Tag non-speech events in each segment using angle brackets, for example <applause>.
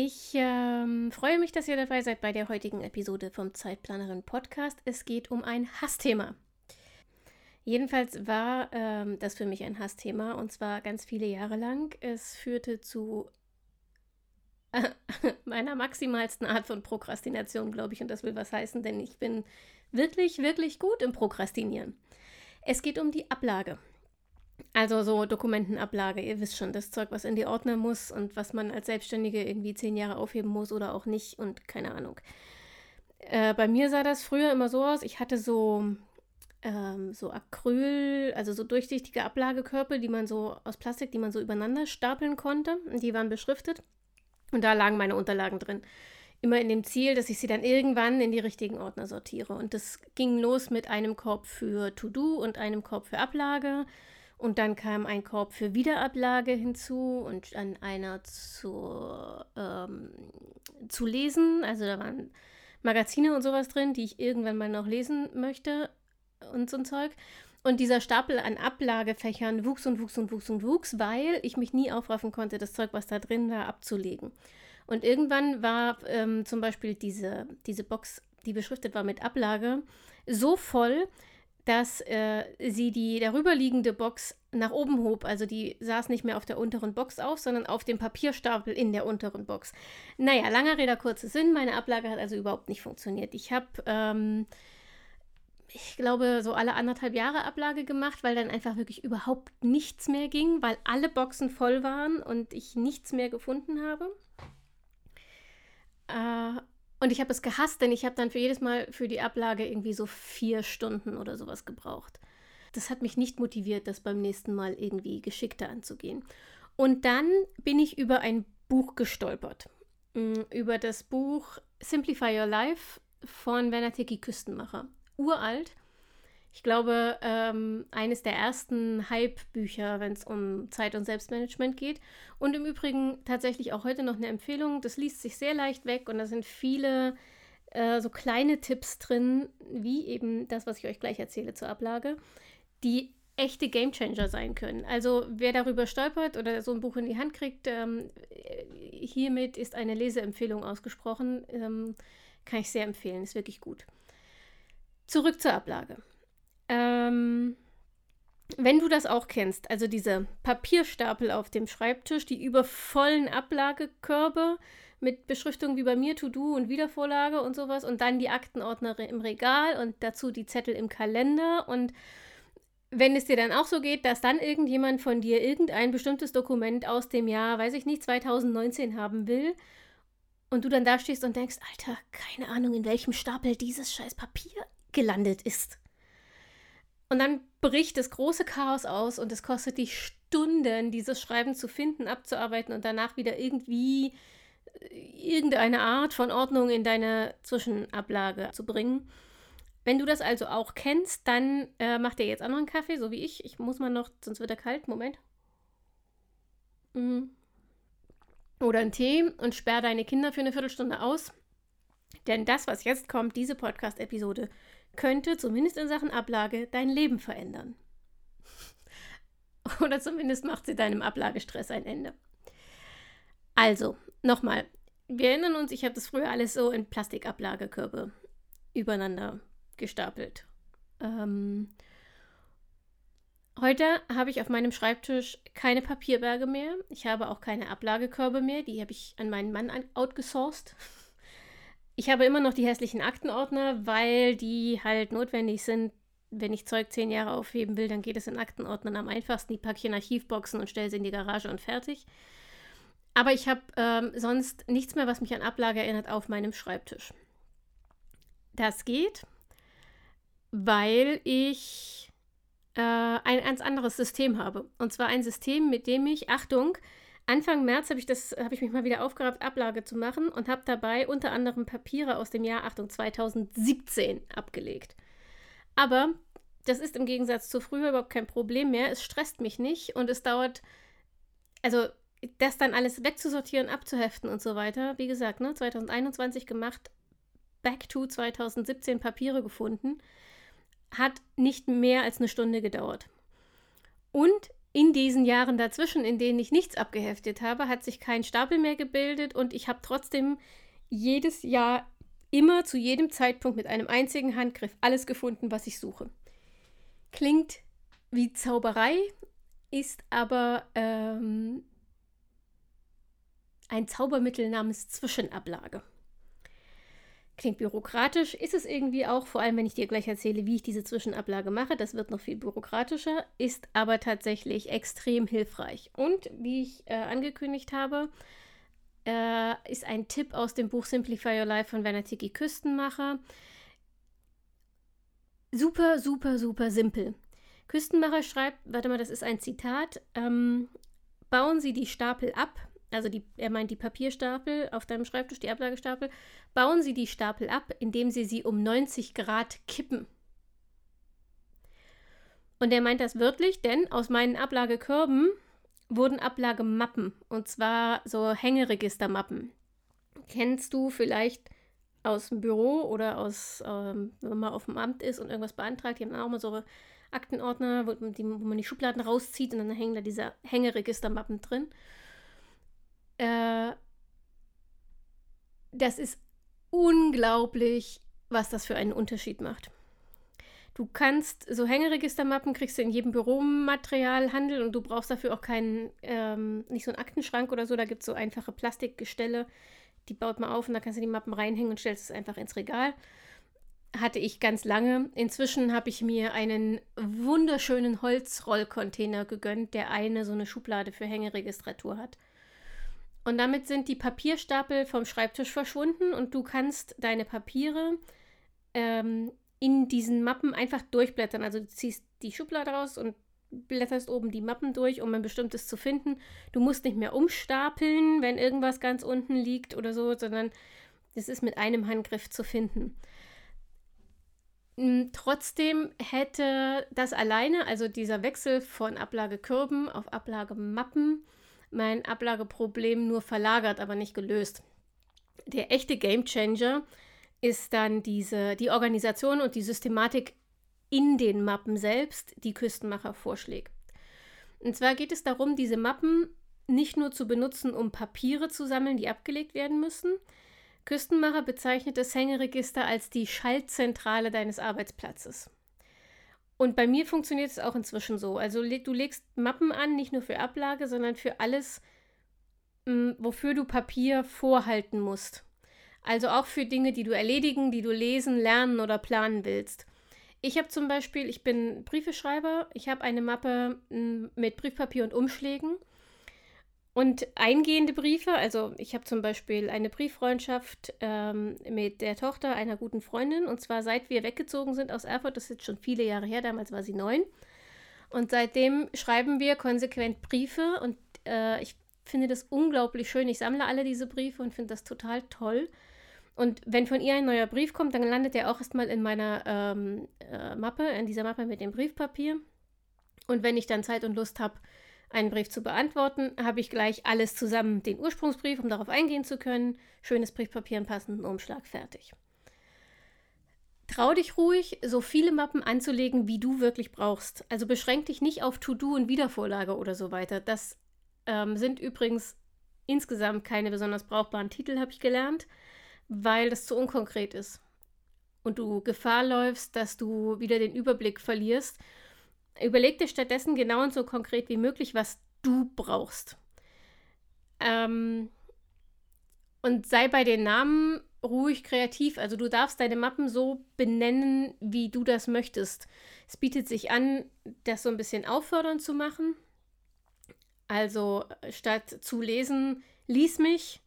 Ich ähm, freue mich, dass ihr dabei seid bei der heutigen Episode vom Zeitplanerin Podcast. Es geht um ein Hassthema. Jedenfalls war ähm, das für mich ein Hassthema und zwar ganz viele Jahre lang. Es führte zu äh, <laughs> meiner maximalsten Art von Prokrastination, glaube ich, und das will was heißen, denn ich bin wirklich, wirklich gut im Prokrastinieren. Es geht um die Ablage. Also so Dokumentenablage, ihr wisst schon, das Zeug, was in die Ordner muss und was man als Selbstständige irgendwie zehn Jahre aufheben muss oder auch nicht und keine Ahnung. Äh, bei mir sah das früher immer so aus, ich hatte so, ähm, so Acryl, also so durchsichtige Ablagekörper, die man so aus Plastik, die man so übereinander stapeln konnte. Und die waren beschriftet und da lagen meine Unterlagen drin. Immer in dem Ziel, dass ich sie dann irgendwann in die richtigen Ordner sortiere. Und das ging los mit einem Korb für To-Do und einem Korb für Ablage und dann kam ein Korb für Wiederablage hinzu und dann einer zu, ähm, zu lesen. Also da waren Magazine und sowas drin, die ich irgendwann mal noch lesen möchte und so ein Zeug. Und dieser Stapel an Ablagefächern wuchs und wuchs und wuchs und wuchs, weil ich mich nie aufraffen konnte, das Zeug, was da drin war, abzulegen. Und irgendwann war ähm, zum Beispiel diese, diese Box, die beschriftet war mit Ablage, so voll, dass äh, sie die darüberliegende Box nach oben hob. Also die saß nicht mehr auf der unteren Box auf, sondern auf dem Papierstapel in der unteren Box. Naja, langer Rede, kurzer Sinn. Meine Ablage hat also überhaupt nicht funktioniert. Ich habe, ähm, ich glaube, so alle anderthalb Jahre Ablage gemacht, weil dann einfach wirklich überhaupt nichts mehr ging, weil alle Boxen voll waren und ich nichts mehr gefunden habe. Äh, und ich habe es gehasst, denn ich habe dann für jedes Mal für die Ablage irgendwie so vier Stunden oder sowas gebraucht. Das hat mich nicht motiviert, das beim nächsten Mal irgendwie geschickter anzugehen. Und dann bin ich über ein Buch gestolpert. Mm, über das Buch Simplify Your Life von Werner Teki Küstenmacher. Uralt, ich glaube, ähm, eines der ersten Hype-Bücher, wenn es um Zeit- und Selbstmanagement geht. Und im Übrigen tatsächlich auch heute noch eine Empfehlung. Das liest sich sehr leicht weg und da sind viele äh, so kleine Tipps drin, wie eben das, was ich euch gleich erzähle zur Ablage, die echte Gamechanger sein können. Also wer darüber stolpert oder so ein Buch in die Hand kriegt, ähm, hiermit ist eine Leseempfehlung ausgesprochen. Ähm, kann ich sehr empfehlen, ist wirklich gut. Zurück zur Ablage. Ähm, wenn du das auch kennst, also diese Papierstapel auf dem Schreibtisch, die übervollen Ablagekörbe mit Beschriftung wie bei mir, To-Do und Wiedervorlage und sowas und dann die Aktenordner im Regal und dazu die Zettel im Kalender und wenn es dir dann auch so geht, dass dann irgendjemand von dir irgendein bestimmtes Dokument aus dem Jahr, weiß ich nicht, 2019 haben will und du dann da stehst und denkst, Alter, keine Ahnung, in welchem Stapel dieses scheiß Papier gelandet ist. Und dann bricht das große Chaos aus und es kostet dich Stunden, dieses Schreiben zu finden, abzuarbeiten und danach wieder irgendwie äh, irgendeine Art von Ordnung in deine Zwischenablage zu bringen. Wenn du das also auch kennst, dann äh, mach dir jetzt auch noch einen Kaffee, so wie ich. Ich muss mal noch, sonst wird er kalt. Moment. Mhm. Oder einen Tee und sperr deine Kinder für eine Viertelstunde aus. Denn das, was jetzt kommt, diese Podcast-Episode, könnte zumindest in Sachen Ablage dein Leben verändern. <laughs> Oder zumindest macht sie deinem Ablagestress ein Ende. Also, nochmal. Wir erinnern uns, ich habe das früher alles so in Plastikablagekörbe übereinander gestapelt. Ähm, heute habe ich auf meinem Schreibtisch keine Papierberge mehr. Ich habe auch keine Ablagekörbe mehr. Die habe ich an meinen Mann outgesourced. <laughs> Ich habe immer noch die hässlichen Aktenordner, weil die halt notwendig sind. Wenn ich Zeug zehn Jahre aufheben will, dann geht es in Aktenordnern am einfachsten. Die packe ich in Archivboxen und stelle sie in die Garage und fertig. Aber ich habe ähm, sonst nichts mehr, was mich an Ablage erinnert, auf meinem Schreibtisch. Das geht, weil ich äh, ein ganz anderes System habe. Und zwar ein System, mit dem ich, Achtung, Anfang März habe ich, hab ich mich mal wieder aufgerafft, Ablage zu machen und habe dabei unter anderem Papiere aus dem Jahr, Achtung, 2017 abgelegt. Aber das ist im Gegensatz zu früher überhaupt kein Problem mehr. Es stresst mich nicht und es dauert, also das dann alles wegzusortieren, abzuheften und so weiter. Wie gesagt, ne, 2021 gemacht, back to 2017 Papiere gefunden, hat nicht mehr als eine Stunde gedauert. Und in diesen Jahren dazwischen, in denen ich nichts abgeheftet habe, hat sich kein Stapel mehr gebildet und ich habe trotzdem jedes Jahr immer zu jedem Zeitpunkt mit einem einzigen Handgriff alles gefunden, was ich suche. Klingt wie Zauberei, ist aber ähm, ein Zaubermittel namens Zwischenablage. Klingt bürokratisch, ist es irgendwie auch, vor allem wenn ich dir gleich erzähle, wie ich diese Zwischenablage mache. Das wird noch viel bürokratischer, ist aber tatsächlich extrem hilfreich. Und wie ich äh, angekündigt habe, äh, ist ein Tipp aus dem Buch Simplify Your Life von Werner Tiki Küstenmacher. Super, super, super simpel. Küstenmacher schreibt, warte mal, das ist ein Zitat, ähm, bauen Sie die Stapel ab, also die, er meint die Papierstapel auf deinem Schreibtisch, die Ablagestapel, bauen Sie die Stapel ab, indem Sie sie um 90 Grad kippen. Und er meint das wörtlich, denn aus meinen Ablagekörben wurden Ablagemappen, und zwar so Hängeregistermappen. Kennst du vielleicht aus dem Büro oder aus, ähm, wenn man auf dem Amt ist und irgendwas beantragt, die haben auch mal so Aktenordner, wo, die, wo man die Schubladen rauszieht und dann hängen da diese Hängeregistermappen drin. Äh, das ist unglaublich, was das für einen Unterschied macht. Du kannst so Hängeregistermappen kriegst du in jedem Büromaterialhandel und du brauchst dafür auch keinen, ähm, nicht so einen Aktenschrank oder so. Da gibt es so einfache Plastikgestelle, die baut man auf und da kannst du die Mappen reinhängen und stellst es einfach ins Regal. Hatte ich ganz lange. Inzwischen habe ich mir einen wunderschönen Holzrollcontainer gegönnt, der eine so eine Schublade für Hängeregistratur hat. Und damit sind die Papierstapel vom Schreibtisch verschwunden und du kannst deine Papiere ähm, in diesen Mappen einfach durchblättern. Also du ziehst die Schublade raus und blätterst oben die Mappen durch, um ein bestimmtes zu finden. Du musst nicht mehr umstapeln, wenn irgendwas ganz unten liegt oder so, sondern es ist mit einem Handgriff zu finden. Hm, trotzdem hätte das alleine, also dieser Wechsel von Ablagekörben auf Ablagemappen, mein Ablageproblem nur verlagert, aber nicht gelöst. Der echte Gamechanger ist dann diese, die Organisation und die Systematik in den Mappen selbst, die Küstenmacher vorschlägt. Und zwar geht es darum, diese Mappen nicht nur zu benutzen, um Papiere zu sammeln, die abgelegt werden müssen. Küstenmacher bezeichnet das Hängeregister als die Schaltzentrale deines Arbeitsplatzes. Und bei mir funktioniert es auch inzwischen so. Also du legst Mappen an, nicht nur für Ablage, sondern für alles, mh, wofür du Papier vorhalten musst. Also auch für Dinge, die du erledigen, die du lesen, lernen oder planen willst. Ich habe zum Beispiel, ich bin Briefeschreiber, ich habe eine Mappe mh, mit Briefpapier und Umschlägen und eingehende Briefe, also ich habe zum Beispiel eine Brieffreundschaft ähm, mit der Tochter einer guten Freundin. Und zwar seit wir weggezogen sind aus Erfurt, das ist jetzt schon viele Jahre her, damals war sie neun. Und seitdem schreiben wir konsequent Briefe und äh, ich finde das unglaublich schön. Ich sammle alle diese Briefe und finde das total toll. Und wenn von ihr ein neuer Brief kommt, dann landet er auch erstmal in meiner ähm, äh, Mappe, in dieser Mappe mit dem Briefpapier. Und wenn ich dann Zeit und Lust habe, einen Brief zu beantworten, habe ich gleich alles zusammen, den Ursprungsbrief, um darauf eingehen zu können, schönes Briefpapier, einen passenden Umschlag, fertig. Trau dich ruhig, so viele Mappen anzulegen, wie du wirklich brauchst. Also beschränk dich nicht auf To-Do und Wiedervorlage oder so weiter. Das ähm, sind übrigens insgesamt keine besonders brauchbaren Titel, habe ich gelernt, weil das zu unkonkret ist. Und du Gefahr läufst, dass du wieder den Überblick verlierst Überleg dir stattdessen genau und so konkret wie möglich, was du brauchst. Ähm, und sei bei den Namen ruhig kreativ. Also du darfst deine Mappen so benennen, wie du das möchtest. Es bietet sich an, das so ein bisschen auffördernd zu machen. Also statt zu lesen, lies mich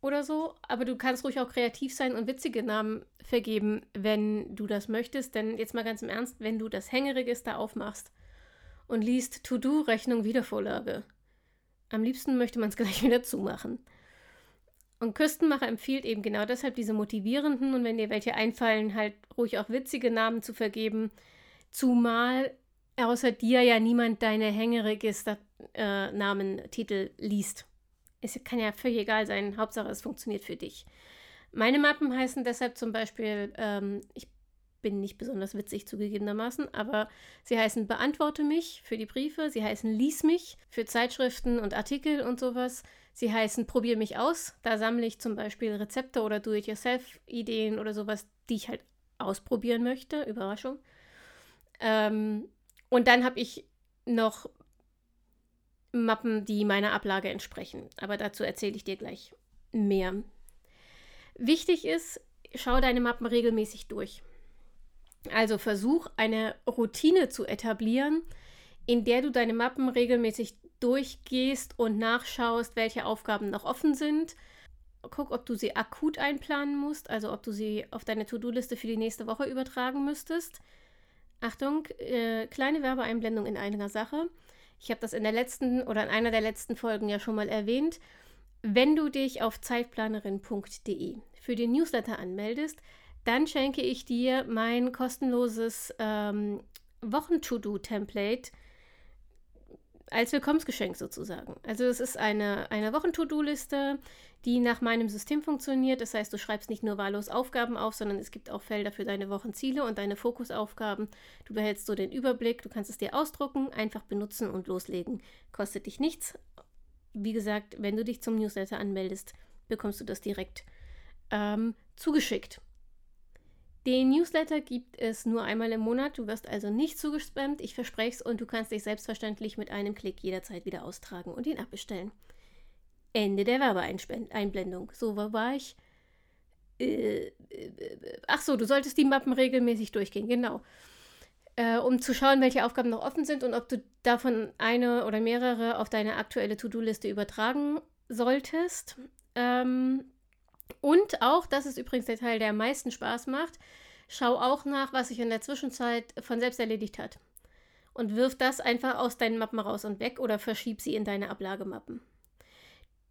oder so. Aber du kannst ruhig auch kreativ sein und witzige Namen vergeben, wenn du das möchtest. Denn jetzt mal ganz im Ernst, wenn du das Hängeregister aufmachst und liest To-Do-Rechnung Wiedervorlage Am liebsten möchte man es <laughs> gleich wieder zumachen. Und Küstenmacher empfiehlt eben genau deshalb diese motivierenden und wenn dir welche einfallen, halt ruhig auch witzige Namen zu vergeben. Zumal außer dir ja niemand deine Hängeregister-Namentitel äh, liest. Es kann ja völlig egal sein, Hauptsache es funktioniert für dich. Meine Mappen heißen deshalb zum Beispiel, ähm, ich bin nicht besonders witzig zugegebenermaßen, aber sie heißen Beantworte mich für die Briefe, sie heißen Lies mich für Zeitschriften und Artikel und sowas. Sie heißen Probier mich aus. Da sammle ich zum Beispiel Rezepte oder Do-it-yourself-Ideen oder sowas, die ich halt ausprobieren möchte. Überraschung. Ähm, und dann habe ich noch Mappen, die meiner Ablage entsprechen. Aber dazu erzähle ich dir gleich mehr. Wichtig ist, schau deine Mappen regelmäßig durch. Also versuch eine Routine zu etablieren, in der du deine Mappen regelmäßig durchgehst und nachschaust, welche Aufgaben noch offen sind. Guck, ob du sie akut einplanen musst, also ob du sie auf deine To-Do-Liste für die nächste Woche übertragen müsstest. Achtung, äh, kleine Werbeeinblendung in einer Sache. Ich habe das in der letzten oder in einer der letzten Folgen ja schon mal erwähnt. Wenn du dich auf zeitplanerin.de für den Newsletter anmeldest, dann schenke ich dir mein kostenloses ähm, Wochen-To-Do-Template als Willkommensgeschenk sozusagen. Also es ist eine, eine Wochen-To-Do-Liste, die nach meinem System funktioniert. Das heißt, du schreibst nicht nur wahllos Aufgaben auf, sondern es gibt auch Felder für deine Wochenziele und deine Fokusaufgaben. Du behältst so den Überblick, du kannst es dir ausdrucken, einfach benutzen und loslegen. Kostet dich nichts. Wie gesagt, wenn du dich zum Newsletter anmeldest, bekommst du das direkt ähm, zugeschickt. Den Newsletter gibt es nur einmal im Monat. Du wirst also nicht zugespammt, ich verspreche es, und du kannst dich selbstverständlich mit einem Klick jederzeit wieder austragen und ihn abbestellen. Ende der Werbeeinblendung. So, war ich? Äh, äh, ach so, du solltest die Mappen regelmäßig durchgehen, genau. Äh, um zu schauen, welche Aufgaben noch offen sind und ob du davon eine oder mehrere auf deine aktuelle To-Do-Liste übertragen solltest. Ähm, und auch, das ist übrigens der Teil, der am meisten Spaß macht, schau auch nach, was sich in der Zwischenzeit von selbst erledigt hat. Und wirf das einfach aus deinen Mappen raus und weg oder verschieb sie in deine Ablagemappen.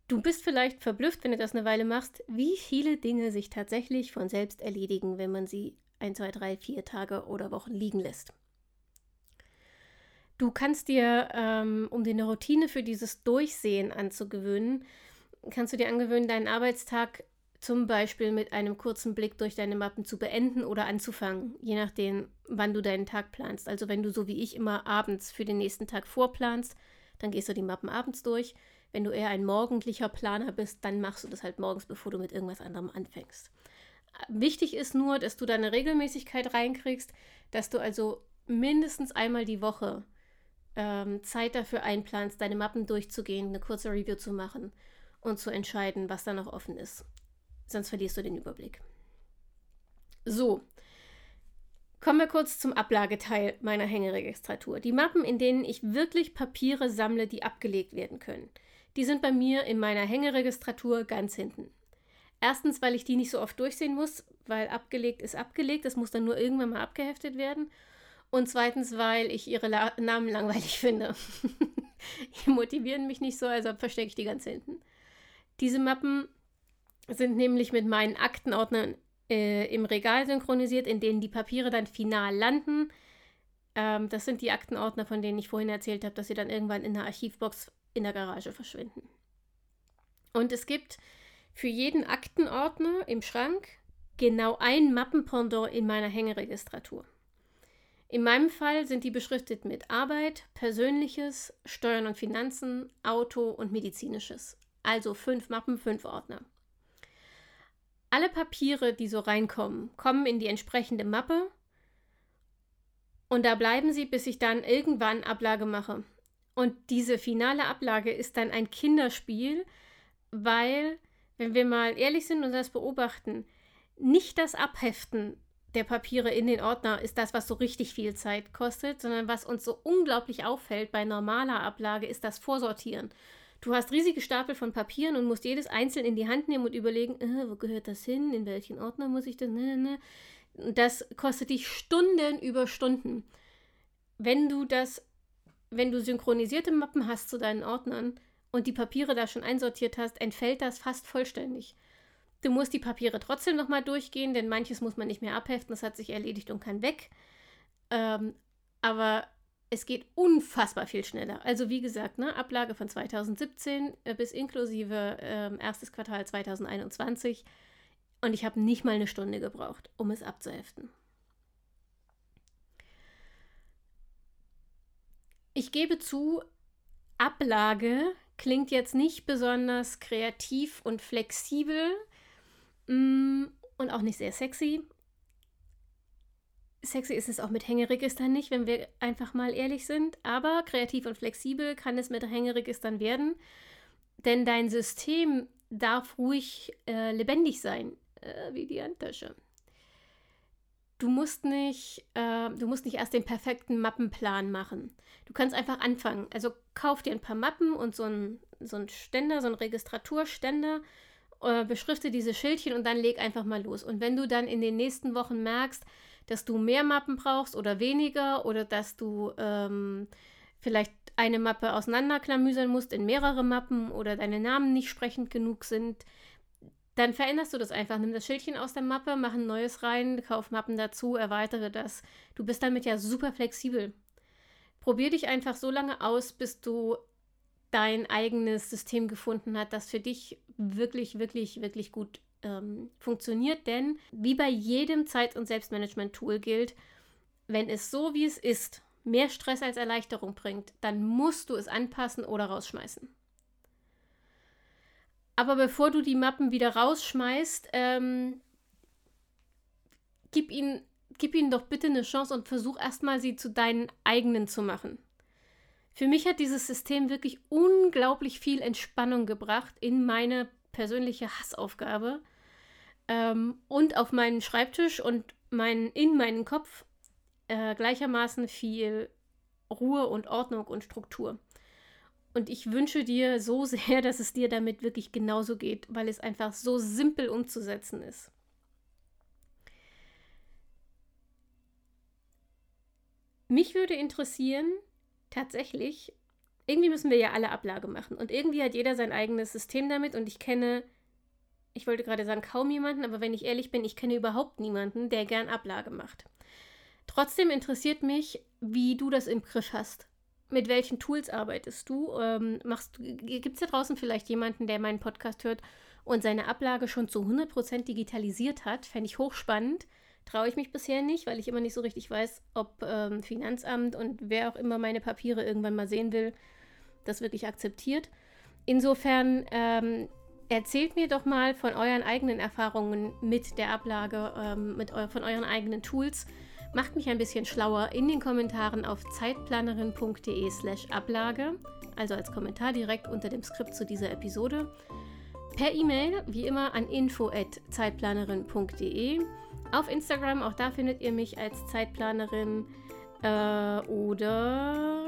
Du bist vielleicht verblüfft, wenn du das eine Weile machst, wie viele Dinge sich tatsächlich von selbst erledigen, wenn man sie ein, zwei, drei, vier Tage oder Wochen liegen lässt. Du kannst dir, ähm, um dir eine Routine für dieses Durchsehen anzugewöhnen, kannst du dir angewöhnen, deinen Arbeitstag zum Beispiel mit einem kurzen Blick durch deine Mappen zu beenden oder anzufangen, je nachdem, wann du deinen Tag planst. Also wenn du so wie ich immer abends für den nächsten Tag vorplanst, dann gehst du die Mappen abends durch. Wenn du eher ein morgendlicher Planer bist, dann machst du das halt morgens, bevor du mit irgendwas anderem anfängst. Wichtig ist nur, dass du deine Regelmäßigkeit reinkriegst, dass du also mindestens einmal die Woche ähm, Zeit dafür einplanst, deine Mappen durchzugehen, eine kurze Review zu machen und zu entscheiden, was da noch offen ist sonst verlierst du den Überblick. So, kommen wir kurz zum Ablageteil meiner Hängeregistratur. Die Mappen, in denen ich wirklich Papiere sammle, die abgelegt werden können. Die sind bei mir in meiner Hängeregistratur ganz hinten. Erstens, weil ich die nicht so oft durchsehen muss, weil abgelegt ist abgelegt, es muss dann nur irgendwann mal abgeheftet werden. Und zweitens, weil ich ihre La Namen langweilig <laughs> finde. die motivieren mich nicht so, also verstecke ich die ganz hinten. Diese Mappen sind nämlich mit meinen Aktenordnern äh, im Regal synchronisiert, in denen die Papiere dann final landen. Ähm, das sind die Aktenordner, von denen ich vorhin erzählt habe, dass sie dann irgendwann in der Archivbox in der Garage verschwinden. Und es gibt für jeden Aktenordner im Schrank genau ein Mappenpendant in meiner Hängeregistratur. In meinem Fall sind die beschriftet mit Arbeit, Persönliches, Steuern und Finanzen, Auto und Medizinisches. Also fünf Mappen, fünf Ordner. Alle Papiere, die so reinkommen, kommen in die entsprechende Mappe und da bleiben sie, bis ich dann irgendwann Ablage mache. Und diese finale Ablage ist dann ein Kinderspiel, weil, wenn wir mal ehrlich sind und das beobachten, nicht das Abheften der Papiere in den Ordner ist das, was so richtig viel Zeit kostet, sondern was uns so unglaublich auffällt bei normaler Ablage, ist das Vorsortieren. Du hast riesige Stapel von Papieren und musst jedes einzeln in die Hand nehmen und überlegen, äh, wo gehört das hin, in welchen Ordner muss ich das, ne, ne. Das kostet dich Stunden über Stunden. Wenn du das, wenn du synchronisierte Mappen hast zu deinen Ordnern und die Papiere da schon einsortiert hast, entfällt das fast vollständig. Du musst die Papiere trotzdem nochmal durchgehen, denn manches muss man nicht mehr abheften, das hat sich erledigt und kann weg. Ähm, aber es geht unfassbar viel schneller. Also wie gesagt, ne, Ablage von 2017 äh, bis inklusive äh, erstes Quartal 2021. Und ich habe nicht mal eine Stunde gebraucht, um es abzuheften. Ich gebe zu, Ablage klingt jetzt nicht besonders kreativ und flexibel mm, und auch nicht sehr sexy. Sexy ist es auch mit Hängeregistern nicht, wenn wir einfach mal ehrlich sind. Aber kreativ und flexibel kann es mit Hängeregistern werden. Denn dein System darf ruhig äh, lebendig sein, äh, wie die Handtasche. Du musst nicht, äh, du musst nicht erst den perfekten Mappenplan machen. Du kannst einfach anfangen. Also kauf dir ein paar Mappen und so ein, so Ständer, so ein Registraturständer, äh, beschrifte diese Schildchen und dann leg einfach mal los. Und wenn du dann in den nächsten Wochen merkst, dass du mehr Mappen brauchst oder weniger oder dass du ähm, vielleicht eine Mappe auseinanderklamüsern musst in mehrere Mappen oder deine Namen nicht sprechend genug sind, dann veränderst du das einfach. Nimm das Schildchen aus der Mappe, mach ein neues rein, kauf Mappen dazu, erweitere das. Du bist damit ja super flexibel. Probier dich einfach so lange aus, bis du dein eigenes System gefunden hast, das für dich wirklich, wirklich, wirklich gut ähm, funktioniert. Denn wie bei jedem Zeit- und Selbstmanagement-Tool gilt, wenn es so wie es ist, mehr Stress als Erleichterung bringt, dann musst du es anpassen oder rausschmeißen. Aber bevor du die Mappen wieder rausschmeißt, ähm, gib, ihnen, gib ihnen doch bitte eine Chance und versuch erstmal, sie zu deinen eigenen zu machen. Für mich hat dieses System wirklich unglaublich viel Entspannung gebracht in meine persönliche Hassaufgabe ähm, und auf meinen Schreibtisch und mein, in meinen Kopf äh, gleichermaßen viel Ruhe und Ordnung und Struktur. Und ich wünsche dir so <laughs> sehr, dass es dir damit wirklich genauso geht, weil es einfach so simpel umzusetzen ist. Mich würde interessieren, tatsächlich, irgendwie müssen wir ja alle Ablage machen. Und irgendwie hat jeder sein eigenes System damit. Und ich kenne, ich wollte gerade sagen, kaum jemanden, aber wenn ich ehrlich bin, ich kenne überhaupt niemanden, der gern Ablage macht. Trotzdem interessiert mich, wie du das im Griff hast. Mit welchen Tools arbeitest du? Ähm, Gibt es da draußen vielleicht jemanden, der meinen Podcast hört und seine Ablage schon zu 100% digitalisiert hat? Fände ich hochspannend traue ich mich bisher nicht, weil ich immer nicht so richtig weiß, ob ähm, Finanzamt und wer auch immer meine Papiere irgendwann mal sehen will, das wirklich akzeptiert. Insofern ähm, erzählt mir doch mal von euren eigenen Erfahrungen mit der Ablage, ähm, mit eu von euren eigenen Tools. Macht mich ein bisschen schlauer in den Kommentaren auf zeitplanerin.de slash Ablage, also als Kommentar direkt unter dem Skript zu dieser Episode. Per E-Mail, wie immer, an info.zeitplanerin.de auf Instagram, auch da findet ihr mich als Zeitplanerin. Äh, oder.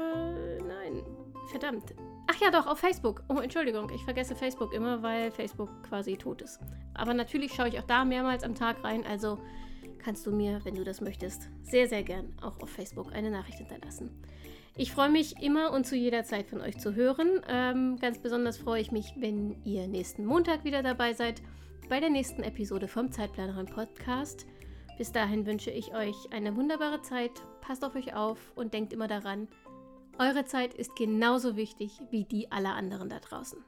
Verdammt. Ach ja, doch, auf Facebook. Oh, Entschuldigung, ich vergesse Facebook immer, weil Facebook quasi tot ist. Aber natürlich schaue ich auch da mehrmals am Tag rein, also kannst du mir, wenn du das möchtest, sehr, sehr gern auch auf Facebook eine Nachricht hinterlassen. Ich freue mich immer und zu jeder Zeit von euch zu hören. Ähm, ganz besonders freue ich mich, wenn ihr nächsten Montag wieder dabei seid bei der nächsten Episode vom Zeitplanerin Podcast. Bis dahin wünsche ich euch eine wunderbare Zeit, passt auf euch auf und denkt immer daran, eure Zeit ist genauso wichtig wie die aller anderen da draußen.